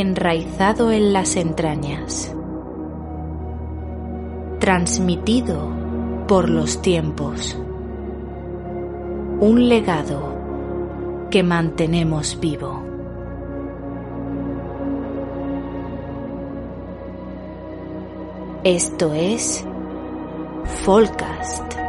enraizado en las entrañas, transmitido por los tiempos, un legado que mantenemos vivo. Esto es Folcast.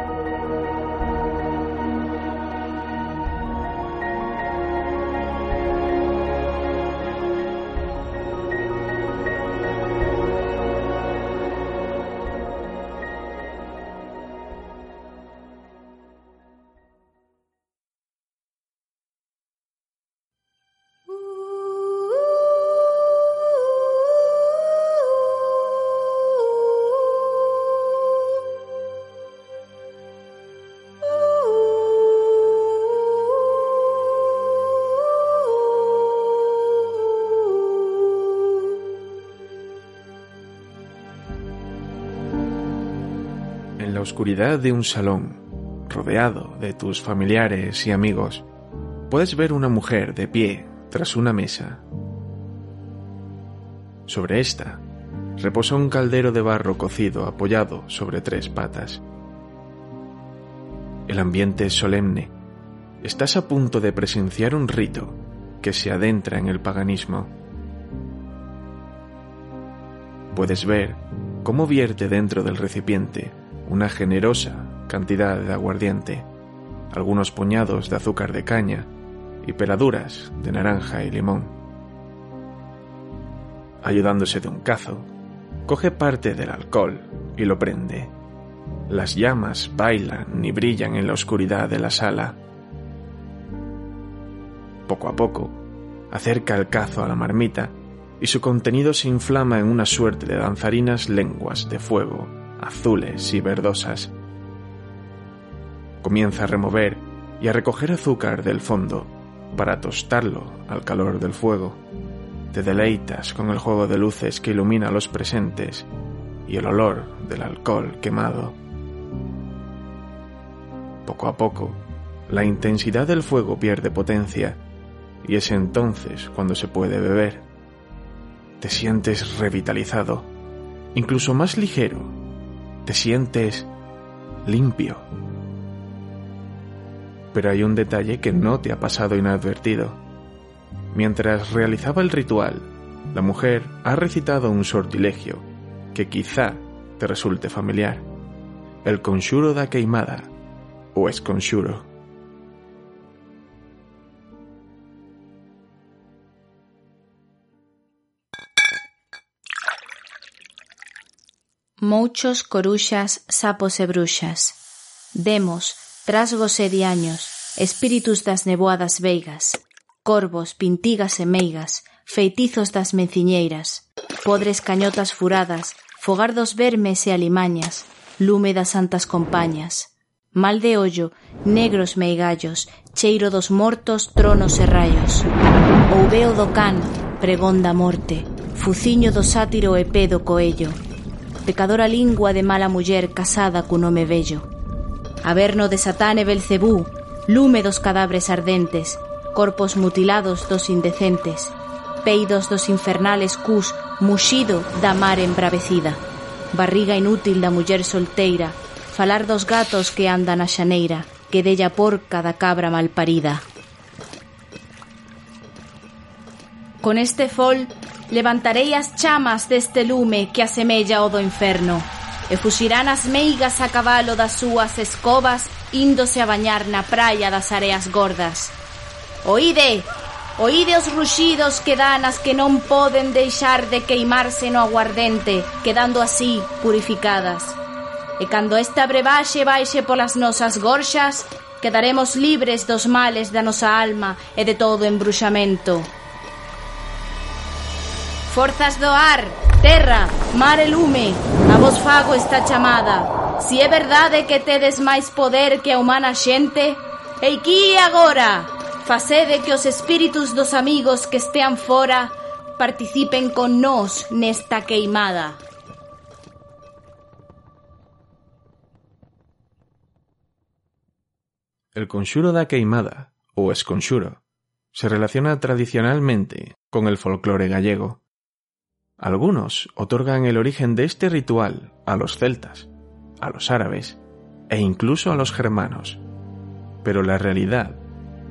La oscuridad de un salón, rodeado de tus familiares y amigos, puedes ver una mujer de pie tras una mesa. Sobre esta reposa un caldero de barro cocido apoyado sobre tres patas. El ambiente es solemne. Estás a punto de presenciar un rito que se adentra en el paganismo. Puedes ver cómo vierte dentro del recipiente una generosa cantidad de aguardiente, algunos puñados de azúcar de caña y peladuras de naranja y limón. Ayudándose de un cazo, coge parte del alcohol y lo prende. Las llamas bailan y brillan en la oscuridad de la sala. Poco a poco, acerca el cazo a la marmita y su contenido se inflama en una suerte de danzarinas lenguas de fuego azules y verdosas. Comienza a remover y a recoger azúcar del fondo para tostarlo al calor del fuego. Te deleitas con el juego de luces que ilumina los presentes y el olor del alcohol quemado. Poco a poco, la intensidad del fuego pierde potencia y es entonces cuando se puede beber. Te sientes revitalizado, incluso más ligero te sientes limpio. Pero hay un detalle que no te ha pasado inadvertido. Mientras realizaba el ritual, la mujer ha recitado un sortilegio que quizá te resulte familiar. El conjuro da queimada o es Mouchos, coruxas, sapos e bruxas. Demos, trasgos e diaños, espíritus das neboadas veigas, corvos, pintigas e meigas, feitizos das menciñeiras, podres cañotas furadas, fogar dos vermes e alimañas, lume das santas compañas. Mal de ollo, negros meigallos, cheiro dos mortos, tronos e rayos. Ouveo do can, pregón da morte, fuciño do sátiro e pedo coello, pecadora lingua de mala muller casada cun home vello. Averno de Satán e Belcebú, lume dos cadabres ardentes, corpos mutilados dos indecentes, peidos dos infernales cus, muxido da mar embravecida, barriga inútil da muller solteira, falar dos gatos que andan a xaneira, que della porca da cabra malparida. Con este fol levantarei as chamas deste lume que asemella o do inferno, e fuxirán as meigas a cabalo das súas escobas índose a bañar na praia das areas gordas. Oíde, oíde os ruxidos que dan as que non poden deixar de queimarse no aguardente, quedando así purificadas. E cando esta brebaxe baixe polas nosas gorxas, quedaremos libres dos males da nosa alma e de todo embruxamento. Forzas do ar, terra, mar e lume, a vos fago esta chamada. Si é verdade que tedes máis poder que a humana xente, eiquí agora, facede que os espíritus dos amigos que estean fora participen con nós nesta queimada. El conxuro da queimada, ou esconxuro, se relaciona tradicionalmente con el folclore gallego. Algunos otorgan el origen de este ritual a los celtas, a los árabes e incluso a los germanos, pero la realidad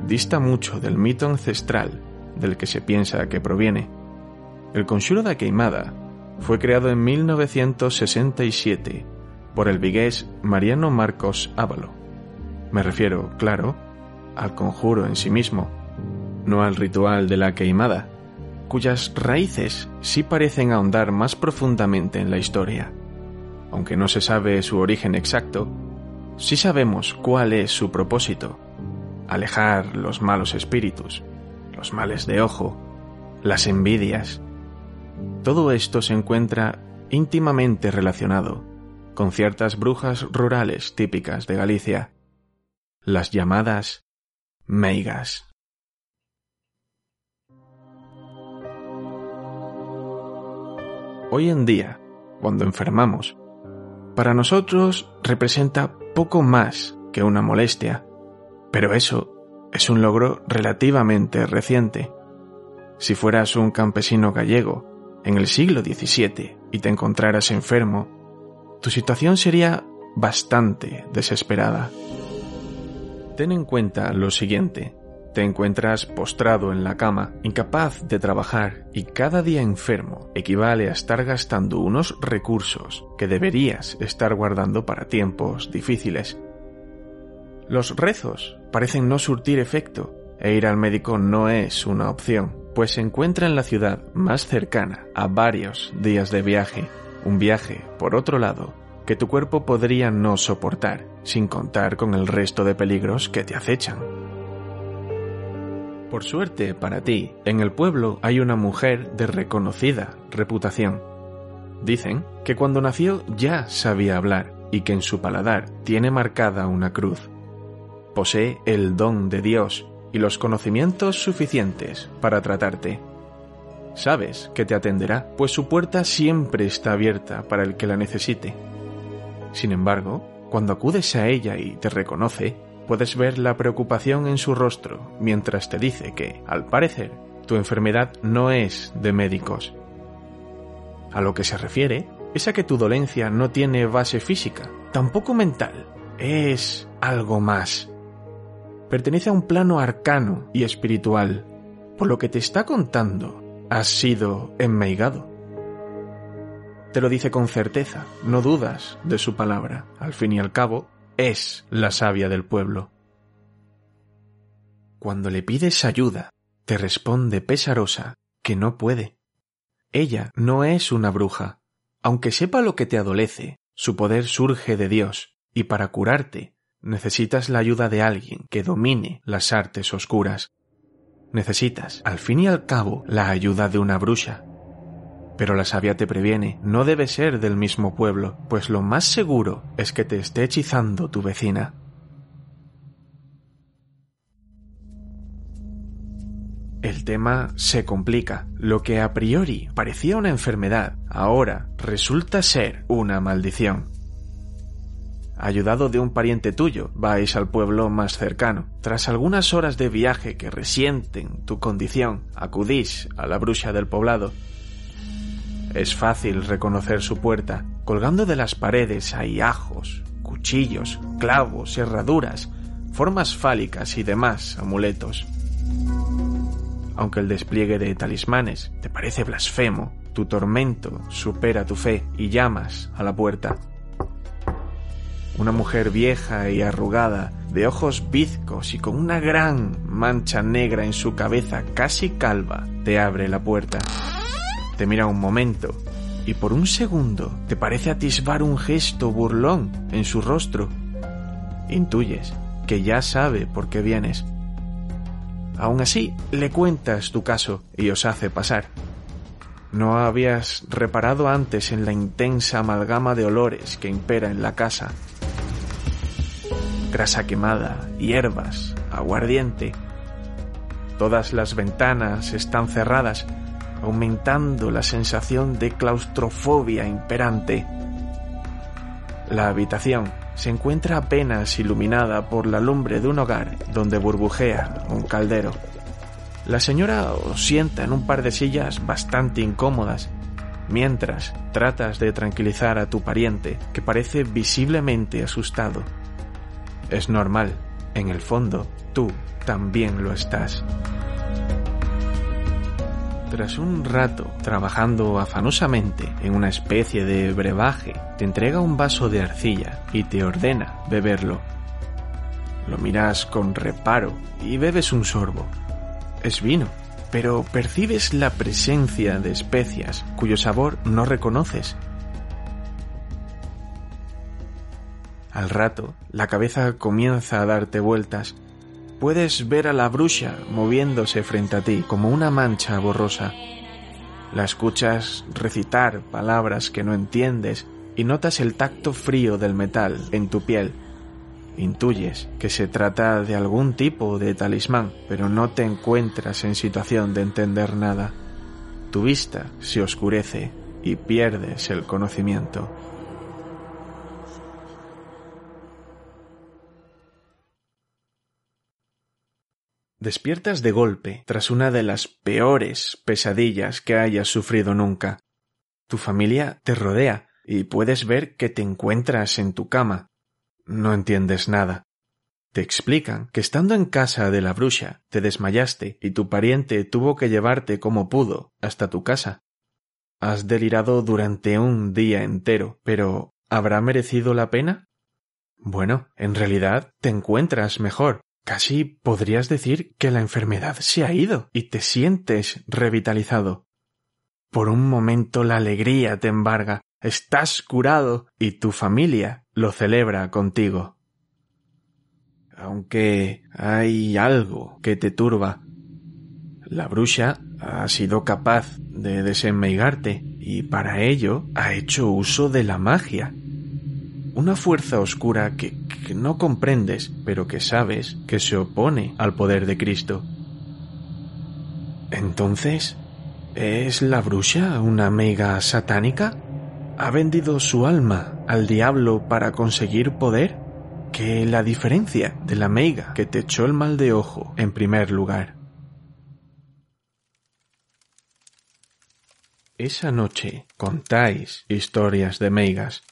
dista mucho del mito ancestral del que se piensa que proviene. El conjuro da queimada fue creado en 1967 por el vigués Mariano Marcos Ávalo. Me refiero, claro, al conjuro en sí mismo, no al ritual de la queimada, cuyas raíces sí parecen ahondar más profundamente en la historia. Aunque no se sabe su origen exacto, sí sabemos cuál es su propósito, alejar los malos espíritus, los males de ojo, las envidias. Todo esto se encuentra íntimamente relacionado con ciertas brujas rurales típicas de Galicia, las llamadas meigas. Hoy en día, cuando enfermamos, para nosotros representa poco más que una molestia, pero eso es un logro relativamente reciente. Si fueras un campesino gallego en el siglo XVII y te encontraras enfermo, tu situación sería bastante desesperada. Ten en cuenta lo siguiente. Te encuentras postrado en la cama, incapaz de trabajar y cada día enfermo equivale a estar gastando unos recursos que deberías estar guardando para tiempos difíciles. Los rezos parecen no surtir efecto e ir al médico no es una opción, pues se encuentra en la ciudad más cercana a varios días de viaje, un viaje, por otro lado, que tu cuerpo podría no soportar, sin contar con el resto de peligros que te acechan. Por suerte para ti, en el pueblo hay una mujer de reconocida reputación. Dicen que cuando nació ya sabía hablar y que en su paladar tiene marcada una cruz posee el don de Dios y los conocimientos suficientes para tratarte. Sabes que te atenderá, pues su puerta siempre está abierta para el que la necesite. Sin embargo, cuando acudes a ella y te reconoce, puedes ver la preocupación en su rostro mientras te dice que, al parecer, tu enfermedad no es de médicos. A lo que se refiere es a que tu dolencia no tiene base física, tampoco mental, es algo más pertenece a un plano arcano y espiritual. Por lo que te está contando, has sido enmeigado. Te lo dice con certeza, no dudas de su palabra. Al fin y al cabo, es la sabia del pueblo. Cuando le pides ayuda, te responde pesarosa que no puede. Ella no es una bruja. Aunque sepa lo que te adolece, su poder surge de Dios, y para curarte Necesitas la ayuda de alguien que domine las artes oscuras. Necesitas, al fin y al cabo, la ayuda de una bruja. Pero la sabia te previene, no debe ser del mismo pueblo, pues lo más seguro es que te esté hechizando tu vecina. El tema se complica. Lo que a priori parecía una enfermedad, ahora resulta ser una maldición ayudado de un pariente tuyo, vais al pueblo más cercano. Tras algunas horas de viaje que resienten tu condición, acudís a la bruja del poblado. Es fácil reconocer su puerta. Colgando de las paredes hay ajos, cuchillos, clavos, herraduras, formas fálicas y demás amuletos. Aunque el despliegue de talismanes te parece blasfemo, tu tormento supera tu fe y llamas a la puerta. Una mujer vieja y arrugada, de ojos bizcos y con una gran mancha negra en su cabeza casi calva, te abre la puerta. Te mira un momento y por un segundo te parece atisbar un gesto burlón en su rostro. Intuyes que ya sabe por qué vienes. Aún así, le cuentas tu caso y os hace pasar. No habías reparado antes en la intensa amalgama de olores que impera en la casa grasa quemada, hierbas, aguardiente. Todas las ventanas están cerradas, aumentando la sensación de claustrofobia imperante. La habitación se encuentra apenas iluminada por la lumbre de un hogar donde burbujea un caldero. La señora os sienta en un par de sillas bastante incómodas, mientras tratas de tranquilizar a tu pariente, que parece visiblemente asustado. Es normal, en el fondo, tú también lo estás. Tras un rato trabajando afanosamente en una especie de brebaje, te entrega un vaso de arcilla y te ordena beberlo. Lo miras con reparo y bebes un sorbo. Es vino, pero percibes la presencia de especias cuyo sabor no reconoces. Al rato, la cabeza comienza a darte vueltas Puedes ver a la bruja moviéndose frente a ti como una mancha borrosa. La escuchas recitar palabras que no entiendes y notas el tacto frío del metal en tu piel. Intuyes que se trata de algún tipo de talismán, pero no te encuentras en situación de entender nada. Tu vista se oscurece y pierdes el conocimiento. Despiertas de golpe tras una de las peores pesadillas que hayas sufrido nunca. Tu familia te rodea y puedes ver que te encuentras en tu cama. No entiendes nada. Te explican que estando en casa de la bruja te desmayaste y tu pariente tuvo que llevarte como pudo hasta tu casa. Has delirado durante un día entero, pero ¿habrá merecido la pena? Bueno, en realidad te encuentras mejor Casi podrías decir que la enfermedad se ha ido y te sientes revitalizado. Por un momento la alegría te embarga, estás curado y tu familia lo celebra contigo. Aunque hay algo que te turba. La bruja ha sido capaz de desenmeigarte y para ello ha hecho uso de la magia una fuerza oscura que, no comprendes, pero que sabes que se opone al poder de Cristo. Entonces, ¿es la bruja una mega satánica? ¿Ha vendido su alma al diablo para conseguir poder? ¿Qué la diferencia de la meiga que te echó el mal de ojo en primer lugar? Esa noche contáis historias de meigas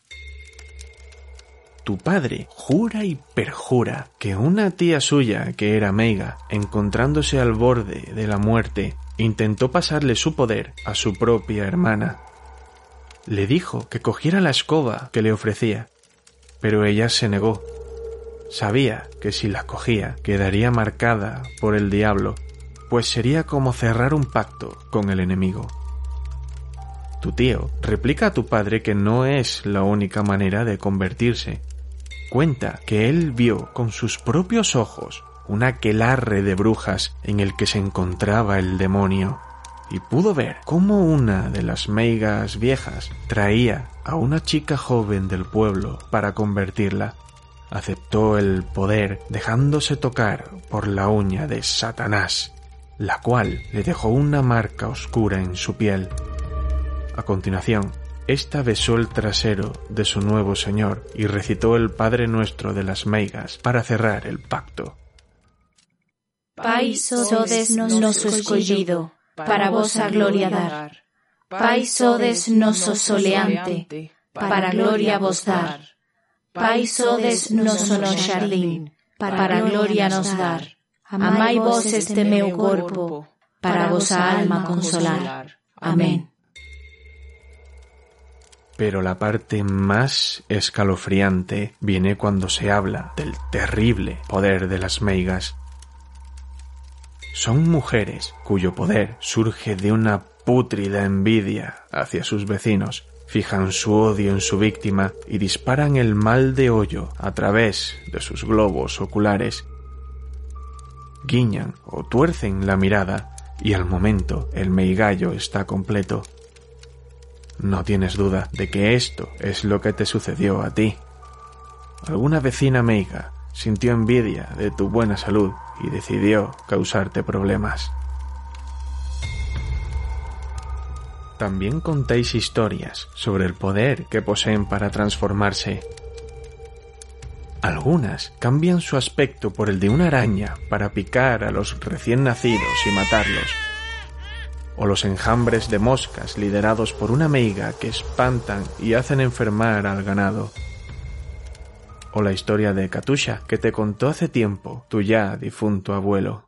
tu padre jura y perjura que una tía suya, que era Meiga, encontrándose al borde de la muerte, intentó pasarle su poder a su propia hermana. Le dijo que cogiera la escoba que le ofrecía, pero ella se negó. Sabía que si la cogía quedaría marcada por el diablo, pues sería como cerrar un pacto con el enemigo. Tu tío replica a tu padre que no es la única manera de convertirse, cuenta que él vio con sus propios ojos un aquelarre de brujas en el que se encontraba el demonio y pudo ver cómo una de las meigas viejas traía a una chica joven del pueblo para convertirla. Aceptó el poder dejándose tocar por la uña de Satanás, la cual le dejó una marca oscura en su piel. A continuación, esta besó el trasero de su nuevo señor y recitó el Padre Nuestro de las Meigas para cerrar el pacto. Pai sodes noso escollido, para vos a gloria dar. Pai sodes noso soleante, para gloria vos dar. Pai sodes noso no jardín, para gloria nos dar. Amai vos este meu corpo, para vos alma consolar. Amén. Pero la parte más escalofriante viene cuando se habla del terrible poder de las meigas. Son mujeres cuyo poder surge de una pútrida envidia hacia sus vecinos, fijan su odio en su víctima y disparan el mal de hoyo a través de sus globos oculares. Guiñan o tuercen la mirada y al momento el meigallo está completo. No tienes duda de que esto es lo que te sucedió a ti. Alguna vecina meiga sintió envidia de tu buena salud y decidió causarte problemas. También contéis historias sobre el poder que poseen para transformarse. Algunas cambian su aspecto por el de una araña para picar a los recién nacidos y matarlos. O los enjambres de moscas liderados por una meiga que espantan y hacen enfermar al ganado. O la historia de Katusha que te contó hace tiempo tu ya difunto abuelo.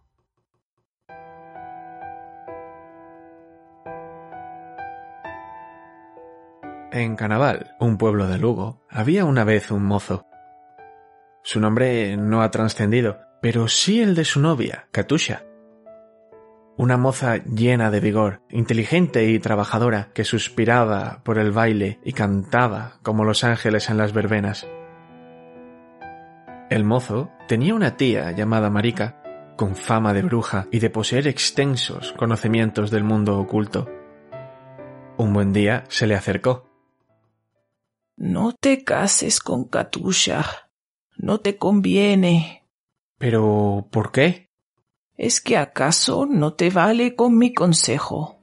En Canaval, un pueblo de Lugo, había una vez un mozo. Su nombre no ha trascendido, pero sí el de su novia, Katusha. Una moza llena de vigor, inteligente y trabajadora, que suspiraba por el baile y cantaba como los ángeles en las verbenas. El mozo tenía una tía llamada Marika, con fama de bruja y de poseer extensos conocimientos del mundo oculto. Un buen día se le acercó no te cases con Katusha. No te conviene. Pero, ¿por qué? ¿Es que acaso no te vale con mi consejo?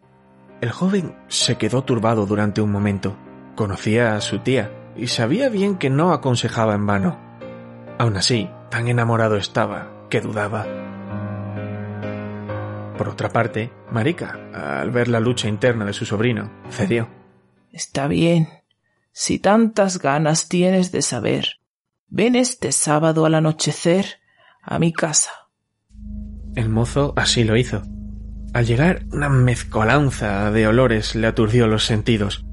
El joven se quedó turbado durante un momento. Conocía a su tía y sabía bien que no aconsejaba en vano. Aun así, tan enamorado estaba que dudaba. Por otra parte, Marika, al ver la lucha interna de su sobrino, cedió. Está bien, si tantas ganas tienes de saber, ven este sábado al anochecer a mi casa. El mozo así lo hizo. Al llegar, una mezcolanza de olores le aturdió los sentidos.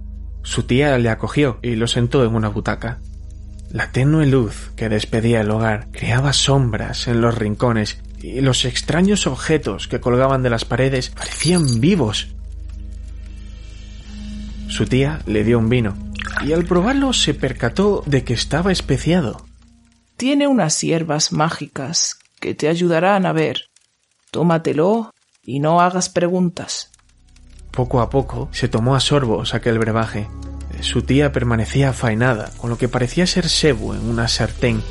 Su tía le acogió y lo sentó en una butaca. La tenue luz que despedía el hogar creaba sombras en los rincones y los extraños objetos que colgaban de las paredes parecían vivos. Su tía le dio un vino y al probarlo se percató de que estaba especiado. Tiene unas hierbas mágicas que te ayudarán a ver. Tómatelo y no hagas preguntas. Poco a poco se tomó a sorbos aquel brebaje. Su tía permanecía afainada con lo que parecía ser sebo en una sartén,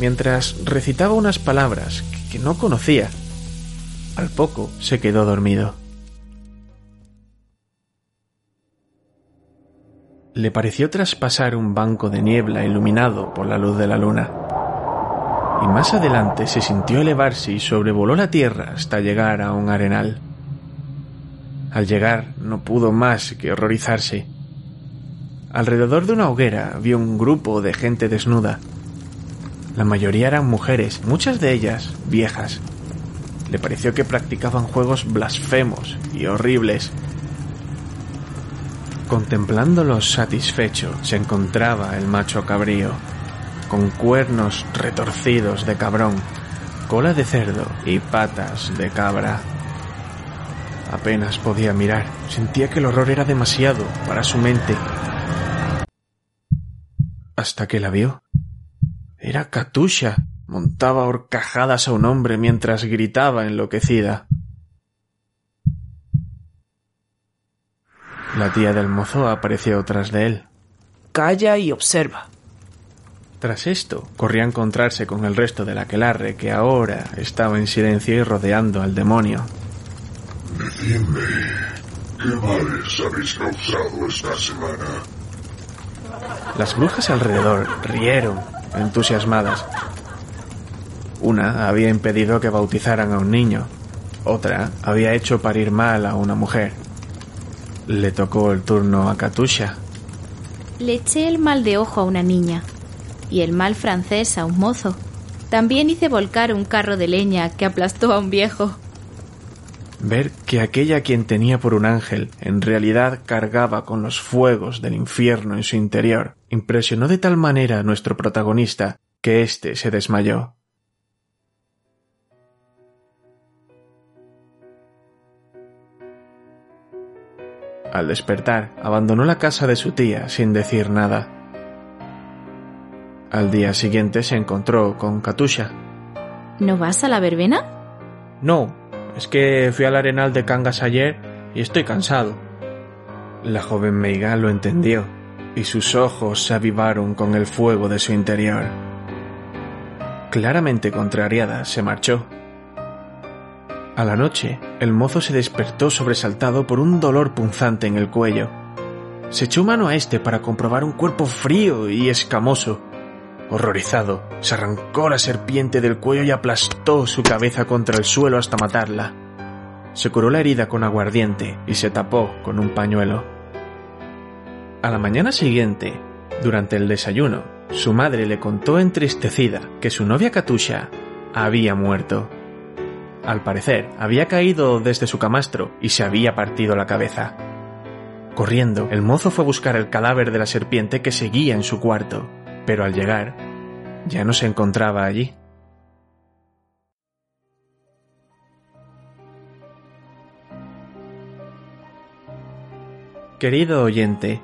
mientras recitaba unas palabras que no conocía. Al poco se quedó dormido. le pareció traspasar un banco de niebla iluminado por la luz de la luna. Y más adelante se sintió elevarse y sobrevoló la tierra hasta llegar a un arenal. Al llegar no pudo más que horrorizarse. Alrededor de una hoguera vio un grupo de gente desnuda. La mayoría eran mujeres, muchas de ellas viejas. Le pareció que practicaban juegos blasfemos y horribles Contemplándolos satisfecho se encontraba el macho cabrío, con cuernos retorcidos de cabrón, cola de cerdo y patas de cabra. Apenas podía mirar, sentía que el horror era demasiado para su mente. Hasta que la vio. Era Katusha. Montaba horcajadas a un hombre mientras gritaba enloquecida. La tía del mozo apareció tras de él. Calla y observa. Tras esto, corrió a encontrarse con el resto del aquelarre que ahora estaba en silencio y rodeando al demonio. Decidme, ¿qué males habéis causado esta semana? Las brujas alrededor rieron, entusiasmadas. Una había impedido que bautizaran a un niño, otra había hecho parir mal a una mujer. Le tocó el turno a Katusha. Le eché el mal de ojo a una niña y el mal francés a un mozo. También hice volcar un carro de leña que aplastó a un viejo. Ver que aquella quien tenía por un ángel en realidad cargaba con los fuegos del infierno en su interior impresionó de tal manera a nuestro protagonista que éste se desmayó. Al despertar, abandonó la casa de su tía sin decir nada. Al día siguiente se encontró con Katusha. ¿No vas a la verbena? No, es que fui al arenal de Cangas ayer y estoy cansado. La joven Meiga lo entendió y sus ojos se avivaron con el fuego de su interior. Claramente contrariada, se marchó. A la noche, el mozo se despertó sobresaltado por un dolor punzante en el cuello. Se echó mano a este para comprobar un cuerpo frío y escamoso. Horrorizado, se arrancó la serpiente del cuello y aplastó su cabeza contra el suelo hasta matarla. Se curó la herida con aguardiente y se tapó con un pañuelo. A la mañana siguiente, durante el desayuno, su madre le contó entristecida que su novia Katusha había muerto. Al parecer, había caído desde su camastro y se había partido la cabeza. Corriendo, el mozo fue a buscar el cadáver de la serpiente que seguía en su cuarto, pero al llegar, ya no se encontraba allí. Querido oyente,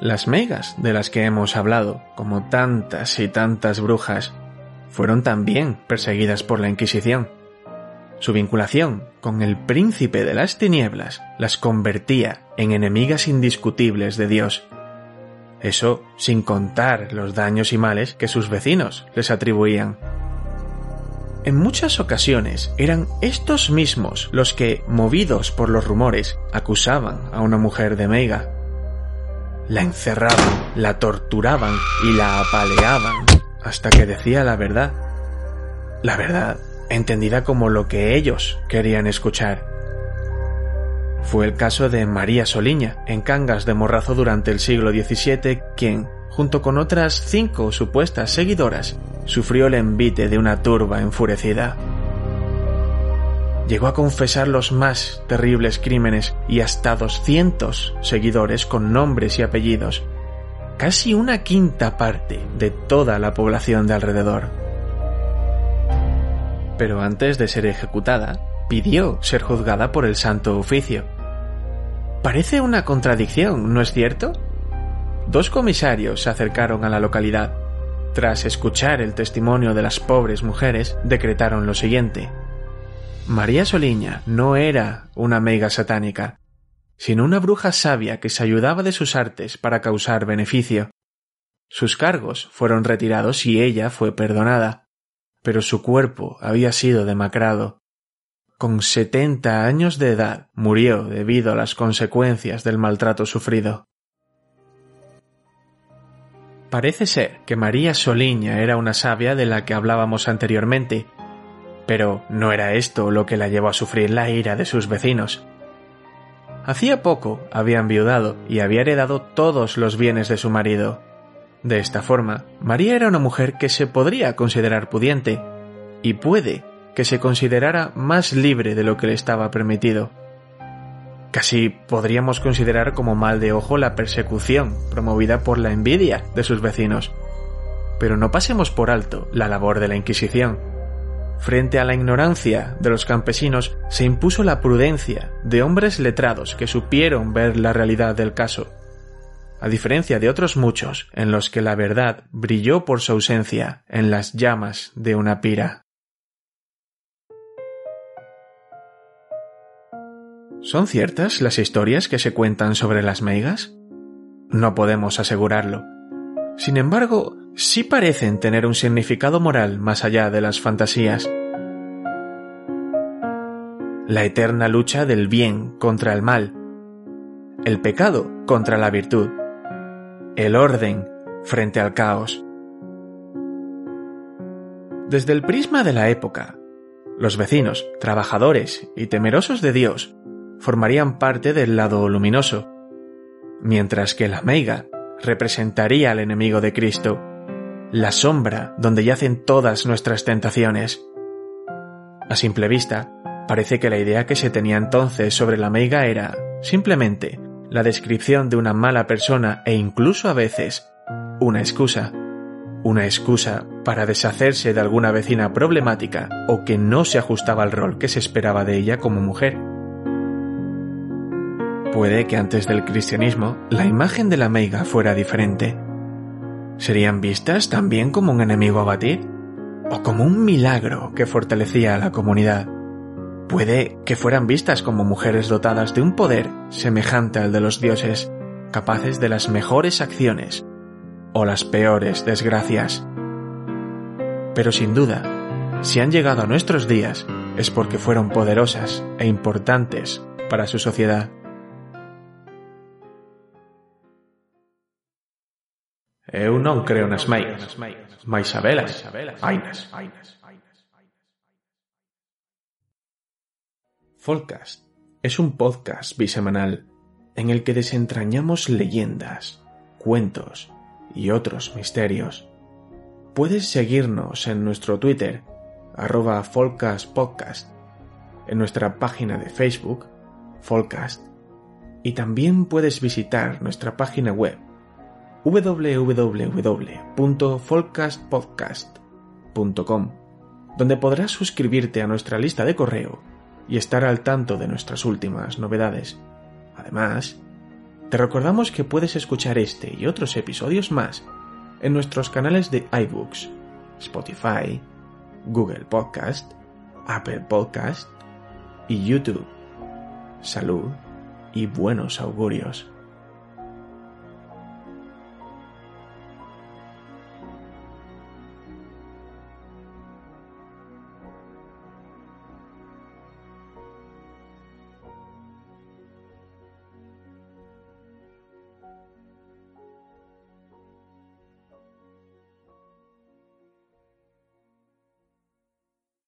las megas de las que hemos hablado, como tantas y tantas brujas, fueron también perseguidas por la Inquisición. Su vinculación con el príncipe de las tinieblas las convertía en enemigas indiscutibles de Dios. Eso sin contar los daños y males que sus vecinos les atribuían. En muchas ocasiones eran estos mismos los que, movidos por los rumores, acusaban a una mujer de meiga. La encerraban, la torturaban y la apaleaban hasta que decía la verdad. La verdad entendida como lo que ellos querían escuchar. Fue el caso de María Soliña, en Cangas de Morrazo durante el siglo XVII, quien, junto con otras cinco supuestas seguidoras, sufrió el envite de una turba enfurecida. Llegó a confesar los más terribles crímenes y hasta doscientos seguidores con nombres y apellidos, casi una quinta parte de toda la población de alrededor pero antes de ser ejecutada, pidió ser juzgada por el Santo Oficio. Parece una contradicción, ¿no es cierto? Dos comisarios se acercaron a la localidad. Tras escuchar el testimonio de las pobres mujeres, decretaron lo siguiente. María Soliña no era una mega satánica, sino una bruja sabia que se ayudaba de sus artes para causar beneficio. Sus cargos fueron retirados y ella fue perdonada pero su cuerpo había sido demacrado. Con setenta años de edad murió debido a las consecuencias del maltrato sufrido. Parece ser que María Soliña era una sabia de la que hablábamos anteriormente, pero no era esto lo que la llevó a sufrir la ira de sus vecinos. Hacía poco había enviudado y había heredado todos los bienes de su marido, de esta forma, María era una mujer que se podría considerar pudiente, y puede que se considerara más libre de lo que le estaba permitido. Casi podríamos considerar como mal de ojo la persecución promovida por la envidia de sus vecinos. Pero no pasemos por alto la labor de la Inquisición. Frente a la ignorancia de los campesinos se impuso la prudencia de hombres letrados que supieron ver la realidad del caso a diferencia de otros muchos en los que la verdad brilló por su ausencia en las llamas de una pira. ¿Son ciertas las historias que se cuentan sobre las meigas? No podemos asegurarlo. Sin embargo, sí parecen tener un significado moral más allá de las fantasías. La eterna lucha del bien contra el mal, el pecado contra la virtud, el orden frente al caos. Desde el prisma de la época, los vecinos, trabajadores y temerosos de Dios formarían parte del lado luminoso, mientras que la meiga representaría al enemigo de Cristo, la sombra donde yacen todas nuestras tentaciones. A simple vista, parece que la idea que se tenía entonces sobre la meiga era, simplemente, la descripción de una mala persona e incluso a veces una excusa. Una excusa para deshacerse de alguna vecina problemática o que no se ajustaba al rol que se esperaba de ella como mujer. Puede que antes del cristianismo la imagen de la meiga fuera diferente. ¿Serían vistas también como un enemigo a batir? ¿O como un milagro que fortalecía a la comunidad? Puede que fueran vistas como mujeres dotadas de un poder semejante al de los dioses, capaces de las mejores acciones o las peores desgracias. Pero sin duda, si han llegado a nuestros días es porque fueron poderosas e importantes para su sociedad. Eu non creo nas mais. Folcast es un podcast bisemanal en el que desentrañamos leyendas, cuentos y otros misterios. Puedes seguirnos en nuestro Twitter, arroba Podcast, en nuestra página de Facebook, Folcast, y también puedes visitar nuestra página web www.folcastpodcast.com, donde podrás suscribirte a nuestra lista de correo y estar al tanto de nuestras últimas novedades. Además, te recordamos que puedes escuchar este y otros episodios más en nuestros canales de iBooks, Spotify, Google Podcast, Apple Podcast y YouTube. Salud y buenos augurios.